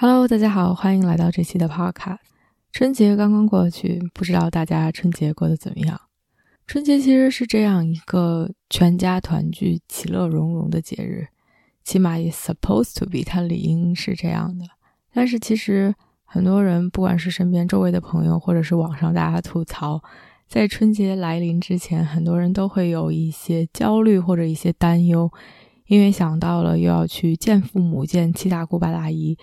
Hello，大家好，欢迎来到这期的 Podcast。春节刚刚过去，不知道大家春节过得怎么样？春节其实是这样一个全家团聚、其乐融融的节日，起码也 supposed to be，它理应是这样的。但是其实很多人，不管是身边周围的朋友，或者是网上大家吐槽，在春节来临之前，很多人都会有一些焦虑或者一些担忧，因为想到了又要去见父母、见七大姑八大姨。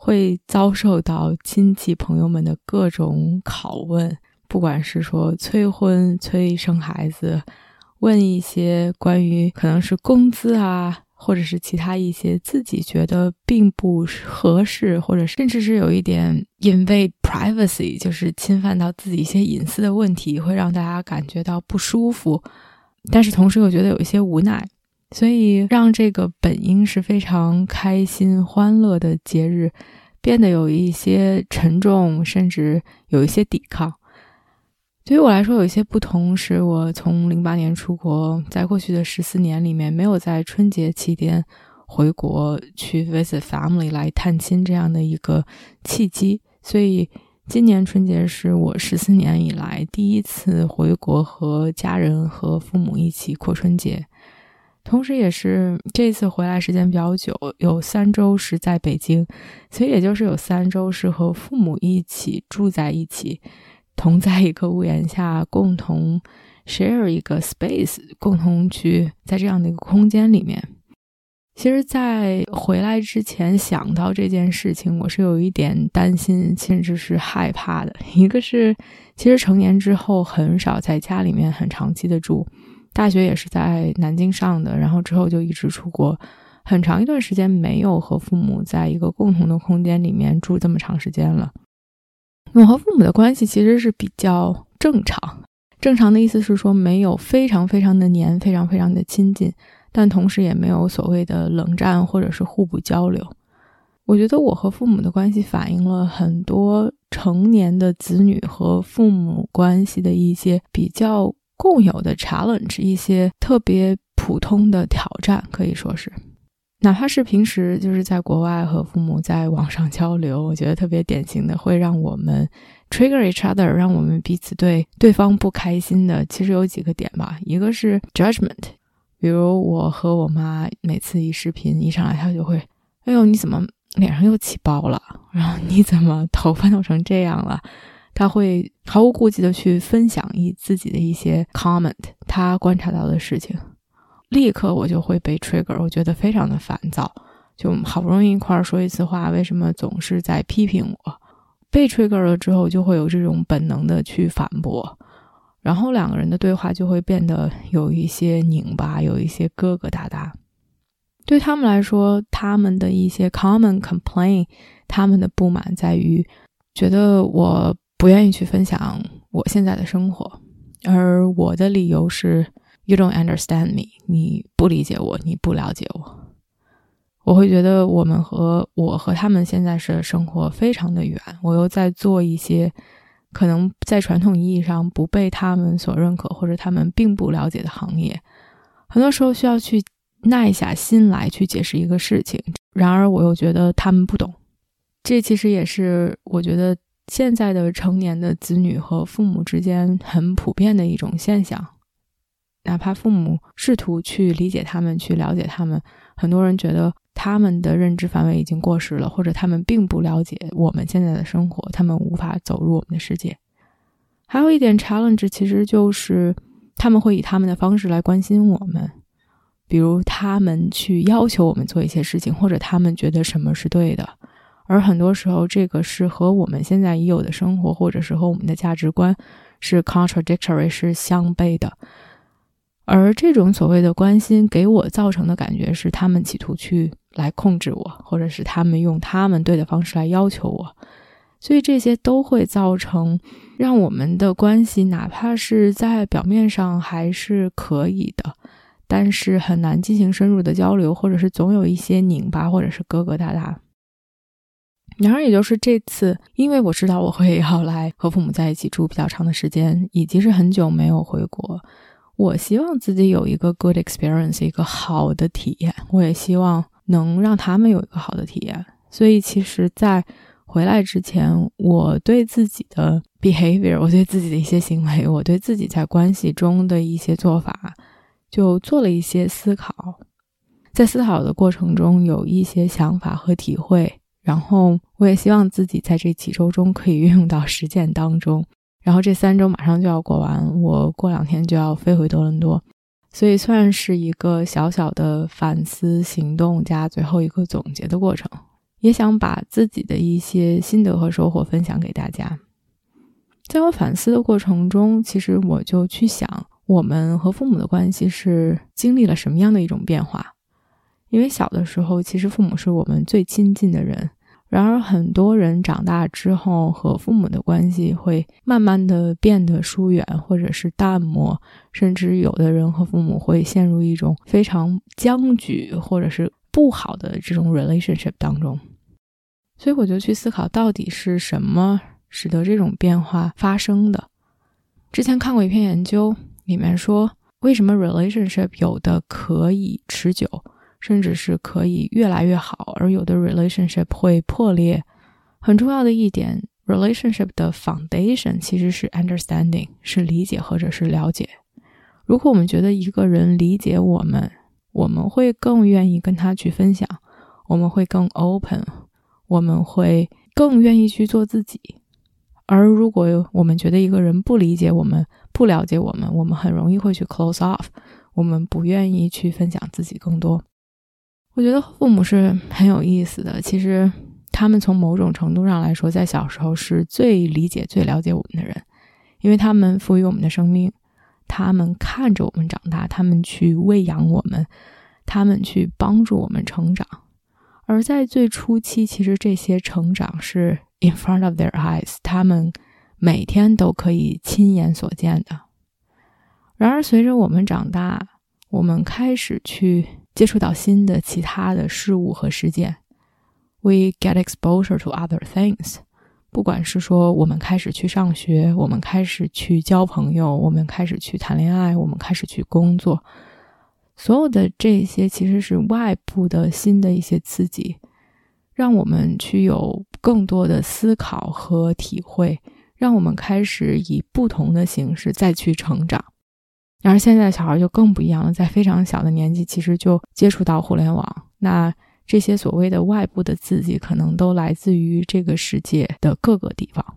会遭受到亲戚朋友们的各种拷问，不管是说催婚、催生孩子，问一些关于可能是工资啊，或者是其他一些自己觉得并不合适，或者甚至是有一点 invade privacy，就是侵犯到自己一些隐私的问题，会让大家感觉到不舒服，但是同时又觉得有一些无奈。所以，让这个本应是非常开心、欢乐的节日，变得有一些沉重，甚至有一些抵抗。对于我来说，有一些不同是，我从零八年出国，在过去的十四年里面，没有在春节期间回国去 visit family 来探亲这样的一个契机。所以，今年春节是我十四年以来第一次回国和家人和父母一起过春节。同时，也是这次回来时间比较久，有三周是在北京，所以也就是有三周是和父母一起住在一起，同在一个屋檐下，共同 share 一个 space，共同去在这样的一个空间里面。其实，在回来之前想到这件事情，我是有一点担心，甚至是害怕的。一个是，其实成年之后很少在家里面很长期的住。大学也是在南京上的，然后之后就一直出国，很长一段时间没有和父母在一个共同的空间里面住这么长时间了。我和父母的关系其实是比较正常，正常的意思是说没有非常非常的黏，非常非常的亲近，但同时也没有所谓的冷战或者是互不交流。我觉得我和父母的关系反映了很多成年的子女和父母关系的一些比较。共有的 challenge，一些特别普通的挑战，可以说是，哪怕是平时就是在国外和父母在网上交流，我觉得特别典型的会让我们 trigger each other，让我们彼此对对方不开心的，其实有几个点吧。一个是 judgment，比如我和我妈每次一视频一上来，她就会，哎呦，你怎么脸上又起包了？然后你怎么头发弄成这样了？他会毫无顾忌的去分享一自己的一些 comment，他观察到的事情，立刻我就会被 trigger，我觉得非常的烦躁，就好不容易一块儿说一次话，为什么总是在批评我？被 trigger 了之后，就会有这种本能的去反驳，然后两个人的对话就会变得有一些拧巴，有一些疙疙瘩瘩。对他们来说，他们的一些 common complaint，他们的不满在于觉得我。不愿意去分享我现在的生活，而我的理由是 “You don't understand me”，你不理解我，你不了解我。我会觉得我们和我和他们现在是生活非常的远，我又在做一些可能在传统意义上不被他们所认可或者他们并不了解的行业，很多时候需要去耐下心来去解释一个事情。然而，我又觉得他们不懂，这其实也是我觉得。现在的成年的子女和父母之间很普遍的一种现象，哪怕父母试图去理解他们、去了解他们，很多人觉得他们的认知范围已经过时了，或者他们并不了解我们现在的生活，他们无法走入我们的世界。还有一点 challenge，其实就是他们会以他们的方式来关心我们，比如他们去要求我们做一些事情，或者他们觉得什么是对的。而很多时候，这个是和我们现在已有的生活，或者是和我们的价值观是 contradictory，是相悖的。而这种所谓的关心，给我造成的感觉是，他们企图去来控制我，或者是他们用他们对的方式来要求我，所以这些都会造成让我们的关系，哪怕是在表面上还是可以的，但是很难进行深入的交流，或者是总有一些拧巴，或者是疙疙瘩瘩。然而，也就是这次，因为我知道我会要来和父母在一起住比较长的时间，以及是很久没有回国。我希望自己有一个 good experience，一个好的体验。我也希望能让他们有一个好的体验。所以，其实，在回来之前，我对自己的 behavior，我对自己的一些行为，我对自己在关系中的一些做法，就做了一些思考。在思考的过程中，有一些想法和体会。然后，我也希望自己在这几周中可以运用到实践当中。然后这三周马上就要过完，我过两天就要飞回多伦多，所以算是一个小小的反思行动加最后一个总结的过程，也想把自己的一些心得和收获分享给大家。在我反思的过程中，其实我就去想，我们和父母的关系是经历了什么样的一种变化？因为小的时候，其实父母是我们最亲近的人。然而，很多人长大之后和父母的关系会慢慢的变得疏远，或者是淡漠，甚至有的人和父母会陷入一种非常僵局或者是不好的这种 relationship 当中。所以，我就去思考，到底是什么使得这种变化发生的？之前看过一篇研究，里面说，为什么 relationship 有的可以持久？甚至是可以越来越好，而有的 relationship 会破裂。很重要的一点，relationship 的 foundation 其实是 understanding，是理解或者是了解。如果我们觉得一个人理解我们，我们会更愿意跟他去分享，我们会更 open，我们会更愿意去做自己。而如果我们觉得一个人不理解我们，不了解我们，我们很容易会去 close off，我们不愿意去分享自己更多。我觉得父母是很有意思的。其实，他们从某种程度上来说，在小时候是最理解、最了解我们的人，因为他们赋予我们的生命，他们看着我们长大，他们去喂养我们，他们去帮助我们成长。而在最初期，其实这些成长是 in front of their eyes，他们每天都可以亲眼所见的。然而，随着我们长大，我们开始去。接触到新的其他的事物和事件，we get exposure to other things。不管是说我们开始去上学，我们开始去交朋友，我们开始去谈恋爱，我们开始去工作，所有的这些其实是外部的新的一些刺激，让我们去有更多的思考和体会，让我们开始以不同的形式再去成长。然而，现在的小孩就更不一样了，在非常小的年纪，其实就接触到互联网。那这些所谓的外部的刺激，可能都来自于这个世界的各个地方。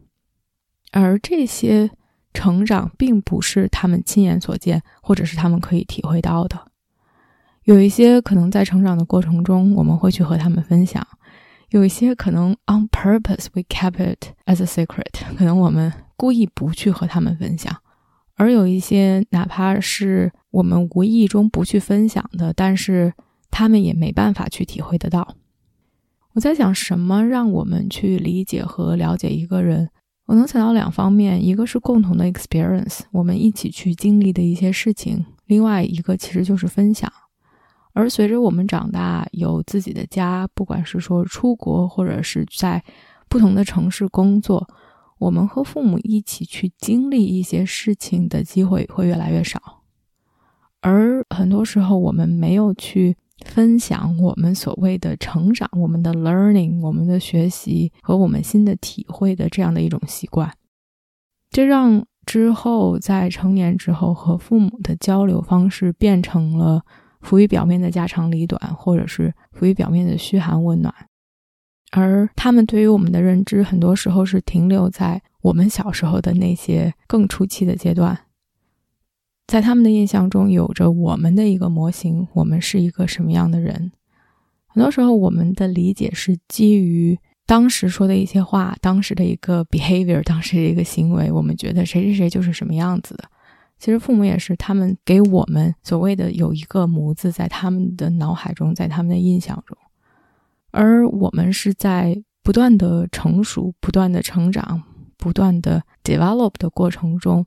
而这些成长，并不是他们亲眼所见，或者是他们可以体会到的。有一些可能在成长的过程中，我们会去和他们分享；有一些可能 on purpose we kept it as a secret，可能我们故意不去和他们分享。而有一些，哪怕是我们无意中不去分享的，但是他们也没办法去体会得到。我在想，什么让我们去理解和了解一个人？我能想到两方面，一个是共同的 experience，我们一起去经历的一些事情；另外一个其实就是分享。而随着我们长大，有自己的家，不管是说出国，或者是在不同的城市工作。我们和父母一起去经历一些事情的机会会越来越少，而很多时候我们没有去分享我们所谓的成长、我们的 learning、我们的学习和我们新的体会的这样的一种习惯，这让之后在成年之后和父母的交流方式变成了浮于表面的家长里短，或者是浮于表面的嘘寒问暖。而他们对于我们的认知，很多时候是停留在我们小时候的那些更初期的阶段，在他们的印象中，有着我们的一个模型，我们是一个什么样的人。很多时候，我们的理解是基于当时说的一些话，当时的一个 behavior，当时的一个行为，我们觉得谁谁谁就是什么样子的。其实父母也是，他们给我们所谓的有一个模子在他们的脑海中，在他们的印象中。而我们是在不断的成熟、不断的成长、不断的 develop 的过程中，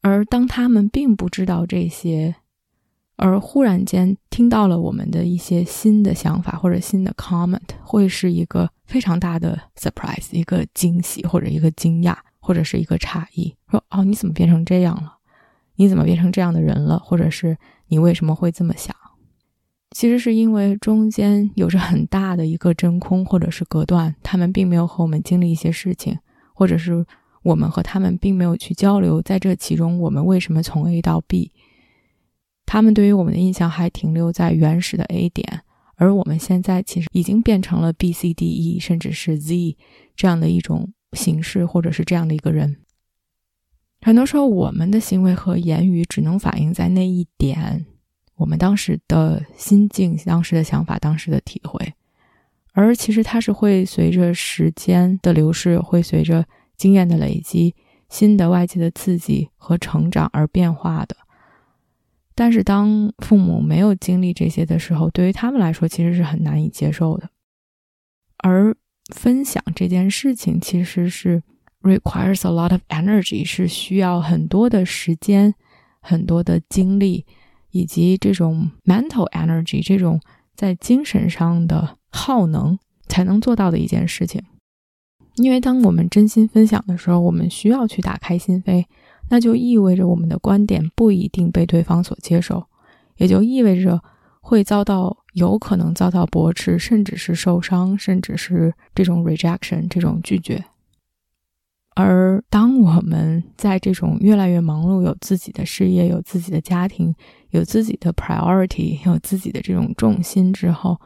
而当他们并不知道这些，而忽然间听到了我们的一些新的想法或者新的 comment，会是一个非常大的 surprise，一个惊喜或者一个惊讶或者是一个诧异，说哦，你怎么变成这样了？你怎么变成这样的人了？或者是你为什么会这么想？其实是因为中间有着很大的一个真空或者是隔断，他们并没有和我们经历一些事情，或者是我们和他们并没有去交流，在这其中我们为什么从 A 到 B？他们对于我们的印象还停留在原始的 A 点，而我们现在其实已经变成了 B、C、D、E，甚至是 Z 这样的一种形式，或者是这样的一个人。很多时候，我们的行为和言语只能反映在那一点。我们当时的心境、当时的想法、当时的体会，而其实它是会随着时间的流逝，会随着经验的累积、新的外界的刺激和成长而变化的。但是，当父母没有经历这些的时候，对于他们来说，其实是很难以接受的。而分享这件事情，其实是 requires a lot of energy，是需要很多的时间、很多的精力。以及这种 mental energy，这种在精神上的耗能，才能做到的一件事情。因为当我们真心分享的时候，我们需要去打开心扉，那就意味着我们的观点不一定被对方所接受，也就意味着会遭到有可能遭到驳斥，甚至是受伤，甚至是这种 rejection，这种拒绝。而当我们在这种越来越忙碌、有自己的事业、有自己的家庭、有自己的 priority、有自己的这种重心之后，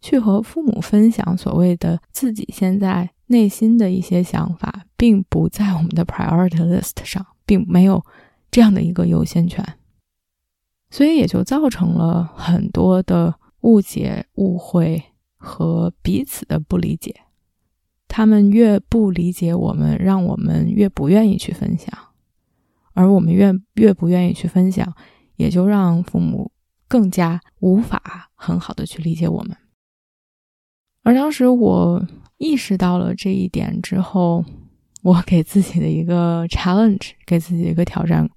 去和父母分享所谓的自己现在内心的一些想法，并不在我们的 priority list 上，并没有这样的一个优先权，所以也就造成了很多的误解、误会和彼此的不理解。他们越不理解我们，让我们越不愿意去分享，而我们越越不愿意去分享，也就让父母更加无法很好的去理解我们。而当时我意识到了这一点之后，我给自己的一个 challenge，给自己一个挑战，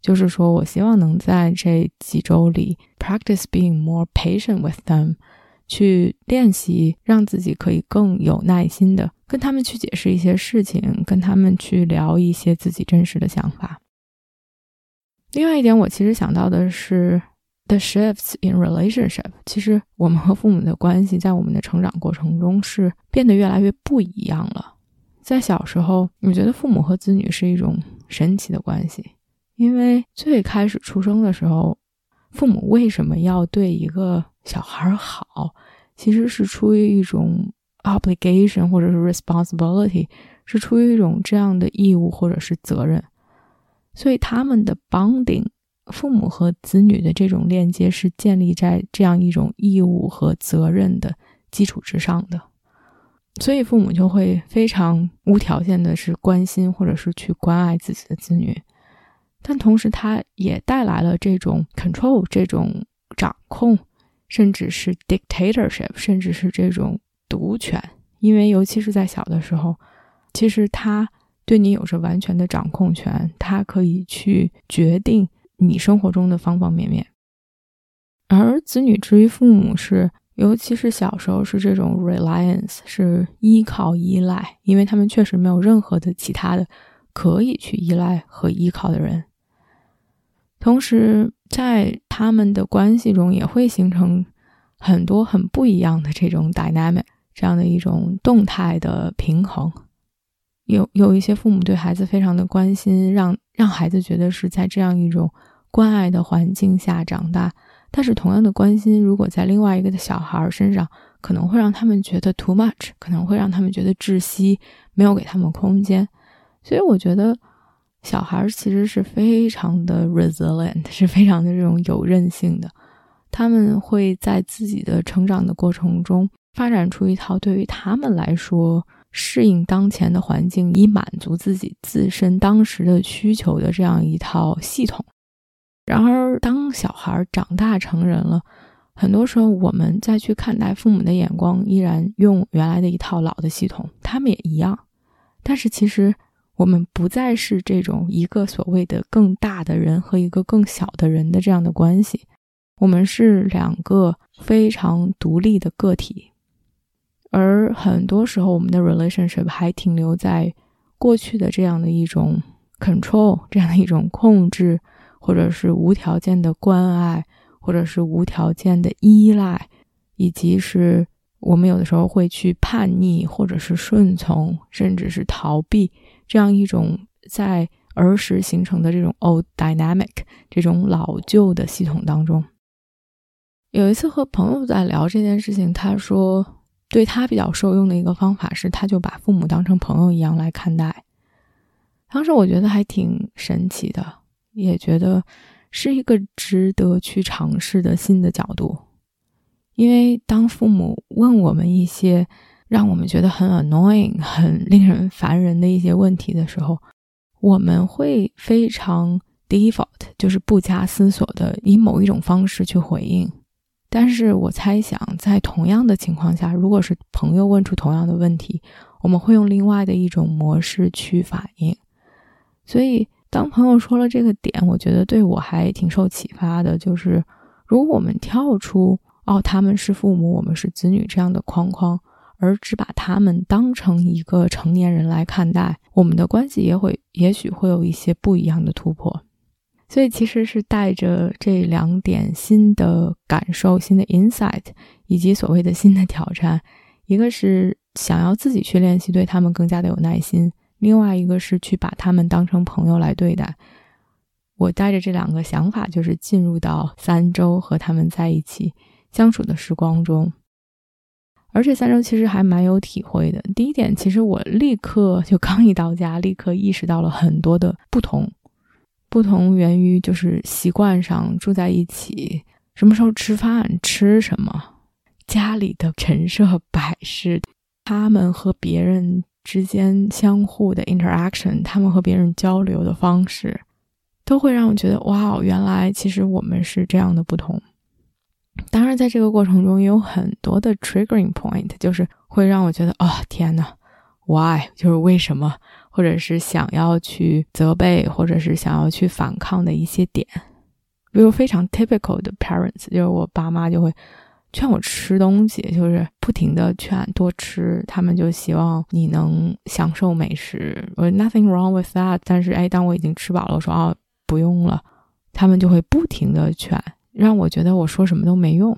就是说我希望能在这几周里 practice being more patient with them。去练习，让自己可以更有耐心的跟他们去解释一些事情，跟他们去聊一些自己真实的想法。另外一点，我其实想到的是，the shifts in relationship。其实我们和父母的关系在我们的成长过程中是变得越来越不一样了。在小时候，我觉得父母和子女是一种神奇的关系，因为最开始出生的时候，父母为什么要对一个小孩好？其实是出于一种 obligation 或者是 responsibility，是出于一种这样的义务或者是责任，所以他们的 bonding，父母和子女的这种链接是建立在这样一种义务和责任的基础之上的，所以父母就会非常无条件的是关心或者是去关爱自己的子女，但同时他也带来了这种 control，这种掌控。甚至是 dictatorship，甚至是这种独权，因为尤其是在小的时候，其实他对你有着完全的掌控权，他可以去决定你生活中的方方面面。而子女之于父母是，尤其是小时候是这种 reliance，是依靠依赖，因为他们确实没有任何的其他的可以去依赖和依靠的人，同时。在他们的关系中，也会形成很多很不一样的这种 dynamic，这样的一种动态的平衡。有有一些父母对孩子非常的关心，让让孩子觉得是在这样一种关爱的环境下长大。但是同样的关心，如果在另外一个的小孩身上，可能会让他们觉得 too much，可能会让他们觉得窒息，没有给他们空间。所以我觉得。小孩其实是非常的 resilient，是非常的这种有韧性的。他们会在自己的成长的过程中发展出一套对于他们来说适应当前的环境，以满足自己自身当时的需求的这样一套系统。然而，当小孩长大成人了，很多时候我们再去看待父母的眼光，依然用原来的一套老的系统，他们也一样。但是其实我们不再是这种一个所谓的更大的人和一个更小的人的这样的关系，我们是两个非常独立的个体。而很多时候，我们的 relationship 还停留在过去的这样的一种 control，这样的一种控制，或者是无条件的关爱，或者是无条件的依赖，以及是我们有的时候会去叛逆，或者是顺从，甚至是逃避这样一种在儿时形成的这种 old dynamic 这种老旧的系统当中。有一次和朋友在聊这件事情，他说。对他比较受用的一个方法是，他就把父母当成朋友一样来看待。当时我觉得还挺神奇的，也觉得是一个值得去尝试的新的角度。因为当父母问我们一些让我们觉得很 annoying、很令人烦人的一些问题的时候，我们会非常 default，就是不加思索的以某一种方式去回应。但是我猜想，在同样的情况下，如果是朋友问出同样的问题，我们会用另外的一种模式去反应。所以，当朋友说了这个点，我觉得对我还挺受启发的。就是，如果我们跳出“哦，他们是父母，我们是子女”这样的框框，而只把他们当成一个成年人来看待，我们的关系也会，也许会有一些不一样的突破。所以其实是带着这两点新的感受、新的 insight，以及所谓的新的挑战，一个是想要自己去练习对他们更加的有耐心，另外一个是去把他们当成朋友来对待。我带着这两个想法，就是进入到三周和他们在一起相处的时光中，而且三周其实还蛮有体会的。第一点，其实我立刻就刚一到家，立刻意识到了很多的不同。不同源于就是习惯上住在一起，什么时候吃饭，吃什么，家里的陈设摆饰，他们和别人之间相互的 interaction，他们和别人交流的方式，都会让我觉得哇，原来其实我们是这样的不同。当然，在这个过程中也有很多的 triggering point，就是会让我觉得啊，天呐 w h y 就是为什么？或者是想要去责备，或者是想要去反抗的一些点，比如非常 typical 的 parents，就是我爸妈就会劝我吃东西，就是不停的劝多吃，他们就希望你能享受美食。我 nothing wrong with that，但是哎，当我已经吃饱了，我说哦不用了，他们就会不停的劝，让我觉得我说什么都没用。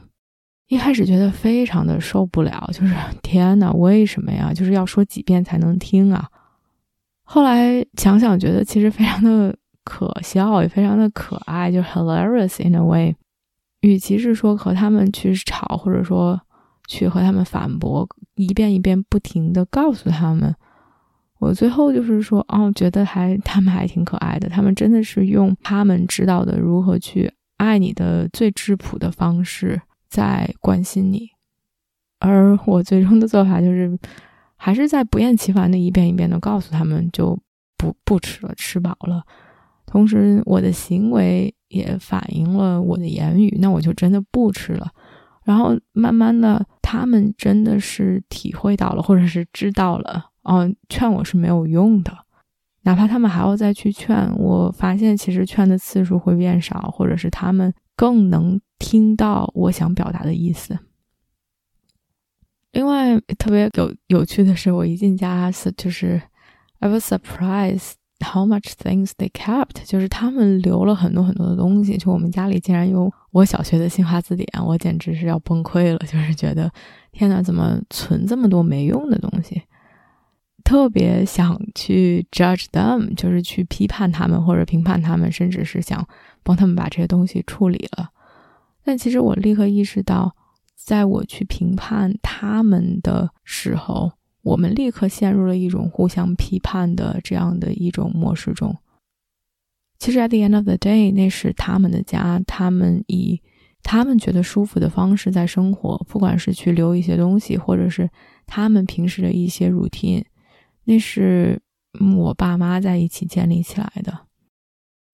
一开始觉得非常的受不了，就是 天呐，为什么呀？就是要说几遍才能听啊？后来想想，觉得其实非常的可笑，也非常的可爱，就 hilarious in a way。与其是说和他们去吵，或者说去和他们反驳，一遍一遍不停的告诉他们，我最后就是说，哦，觉得还他们还挺可爱的，他们真的是用他们知道的如何去爱你的最质朴的方式在关心你，而我最终的做法就是。还是在不厌其烦的一遍一遍的告诉他们，就不不吃了，吃饱了。同时，我的行为也反映了我的言语，那我就真的不吃了。然后慢慢的，他们真的是体会到了，或者是知道了，哦，劝我是没有用的。哪怕他们还要再去劝，我发现其实劝的次数会变少，或者是他们更能听到我想表达的意思。另外特别有有趣的是，我一进家是就是 I was surprised how much things they kept，就是他们留了很多很多的东西。就我们家里竟然有我小学的新华字典，我简直是要崩溃了。就是觉得天哪，怎么存这么多没用的东西？特别想去 judge them，就是去批判他们或者评判他们，甚至是想帮他们把这些东西处理了。但其实我立刻意识到。在我去评判他们的时候，我们立刻陷入了一种互相批判的这样的一种模式中。其实，at the end of the day，那是他们的家，他们以他们觉得舒服的方式在生活，不管是去留一些东西，或者是他们平时的一些 routine，那是我爸妈在一起建立起来的。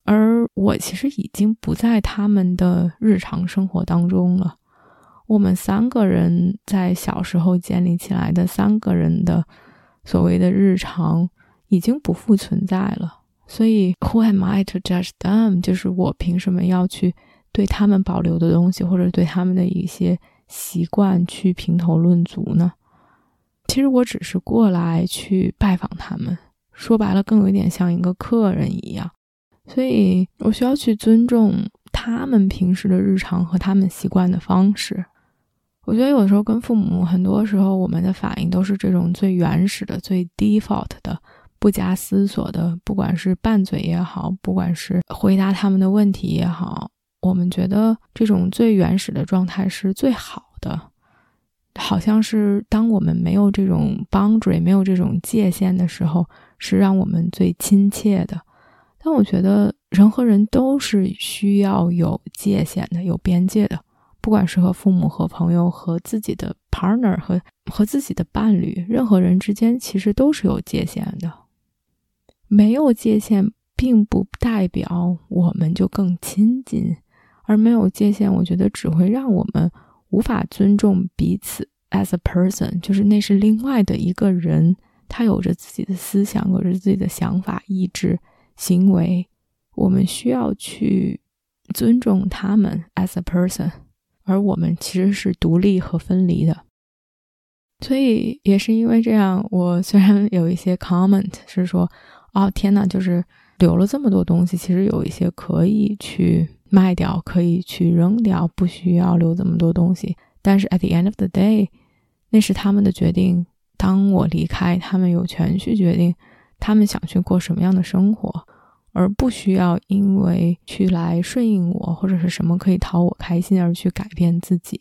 而我其实已经不在他们的日常生活当中了。我们三个人在小时候建立起来的三个人的所谓的日常已经不复存在了。所以，Who am I to judge them？就是我凭什么要去对他们保留的东西，或者对他们的一些习惯去评头论足呢？其实我只是过来去拜访他们，说白了，更有一点像一个客人一样。所以我需要去尊重他们平时的日常和他们习惯的方式。我觉得有的时候跟父母，很多时候我们的反应都是这种最原始的、最 default 的。不加思索的，不管是拌嘴也好，不管是回答他们的问题也好，我们觉得这种最原始的状态是最好的。好像是当我们没有这种 boundary，没有这种界限的时候，是让我们最亲切的。但我觉得人和人都是需要有界限的，有边界的。不管是和父母、和朋友、和自己的 partner、和和自己的伴侣，任何人之间其实都是有界限的。没有界限，并不代表我们就更亲近，而没有界限，我觉得只会让我们无法尊重彼此。As a person，就是那是另外的一个人，他有着自己的思想，有着自己的想法、意志、行为，我们需要去尊重他们。As a person，而我们其实是独立和分离的。所以也是因为这样，我虽然有一些 comment 是说。哦天呐，就是留了这么多东西，其实有一些可以去卖掉，可以去扔掉，不需要留这么多东西。但是 at the end of the day，那是他们的决定。当我离开，他们有权去决定他们想去过什么样的生活，而不需要因为去来顺应我或者是什么可以讨我开心而去改变自己。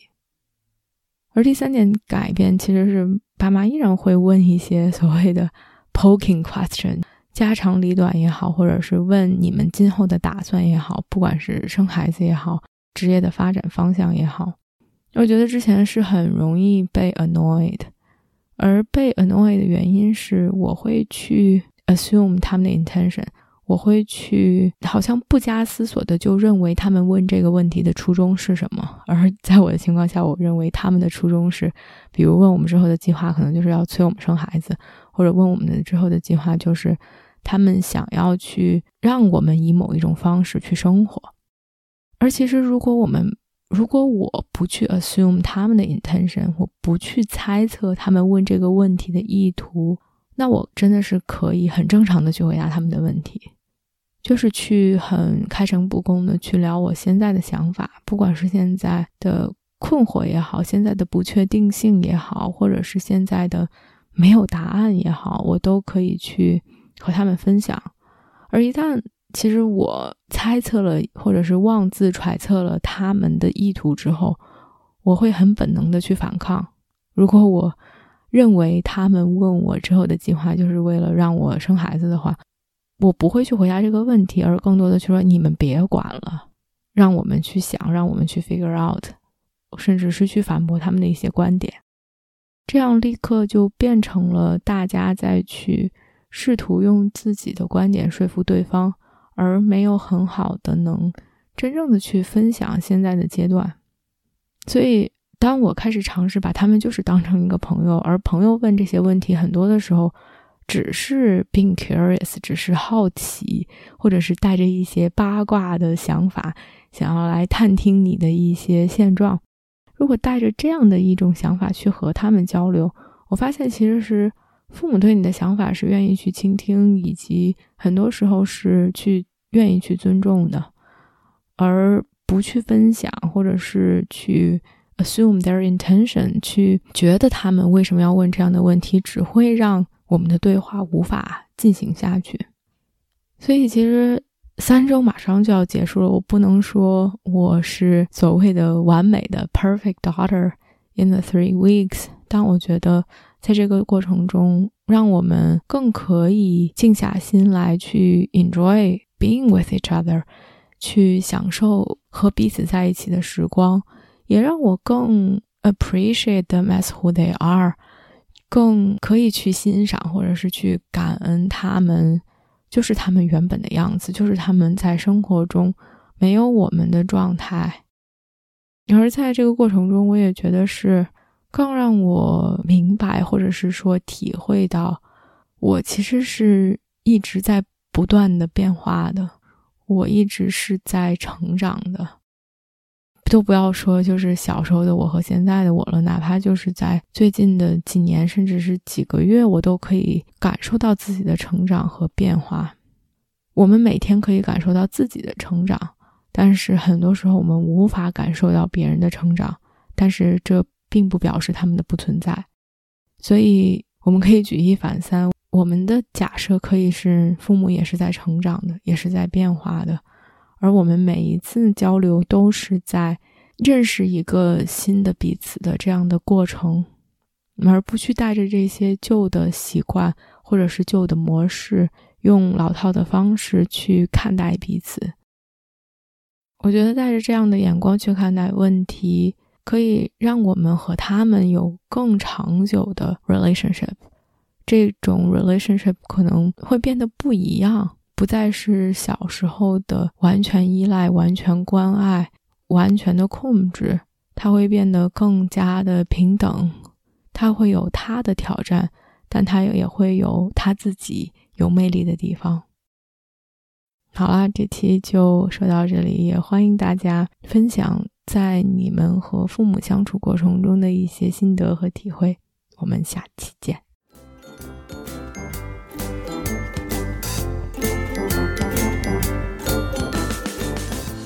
而第三点改变，其实是爸妈依然会问一些所谓的 poking question。家长里短也好，或者是问你们今后的打算也好，不管是生孩子也好，职业的发展方向也好，我觉得之前是很容易被 annoyed，而被 annoyed 的原因是我会去 assume 他们的 intention，我会去好像不加思索的就认为他们问这个问题的初衷是什么，而 在我的情况下，我认为他们的初衷是，比如问我们之后的计划，可能就是要催我们生孩子，或者问我们的之后的计划就是。他们想要去让我们以某一种方式去生活，而其实如果我们如果我不去 assume 他们的 intention，我不去猜测他们问这个问题的意图，那我真的是可以很正常的去回答他们的问题，就是去很开诚布公的去聊我现在的想法，不管是现在的困惑也好，现在的不确定性也好，或者是现在的没有答案也好，我都可以去。和他们分享，而一旦其实我猜测了，或者是妄自揣测了他们的意图之后，我会很本能的去反抗。如果我认为他们问我之后的计划就是为了让我生孩子的话，我不会去回答这个问题，而更多的去说你们别管了，让我们去想，让我们去 figure out，甚至是去反驳他们的一些观点，这样立刻就变成了大家再去。试图用自己的观点说服对方，而没有很好的能真正的去分享现在的阶段。所以，当我开始尝试把他们就是当成一个朋友，而朋友问这些问题很多的时候，只是 being curious，只是好奇，或者是带着一些八卦的想法，想要来探听你的一些现状。如果带着这样的一种想法去和他们交流，我发现其实是。父母对你的想法是愿意去倾听，以及很多时候是去愿意去尊重的，而不去分享，或者是去 assume their intention，去觉得他们为什么要问这样的问题，只会让我们的对话无法进行下去。所以，其实三周马上就要结束了，我不能说我是所谓的完美的 perfect daughter in the three weeks，但我觉得。在这个过程中，让我们更可以静下心来去 enjoy being with each other，去享受和彼此在一起的时光，也让我更 appreciate them as who they are，更可以去欣赏或者是去感恩他们，就是他们原本的样子，就是他们在生活中没有我们的状态，而在这个过程中，我也觉得是更让我明白，或者是说体会到，我其实是一直在不断的变化的，我一直是在成长的。都不要说，就是小时候的我和现在的我了，哪怕就是在最近的几年，甚至是几个月，我都可以感受到自己的成长和变化。我们每天可以感受到自己的成长，但是很多时候我们无法感受到别人的成长，但是这并不表示他们的不存在。所以我们可以举一反三，我们的假设可以是父母也是在成长的，也是在变化的。而我们每一次交流都是在认识一个新的彼此的这样的过程，而不去带着这些旧的习惯或者是旧的模式，用老套的方式去看待彼此。我觉得带着这样的眼光去看待问题，可以让我们和他们有更长久的 relationship。这种 relationship 可能会变得不一样。不再是小时候的完全依赖、完全关爱、完全的控制，他会变得更加的平等。他会有他的挑战，但他也会有他自己有魅力的地方。好啦，这期就说到这里，也欢迎大家分享在你们和父母相处过程中的一些心得和体会。我们下期见。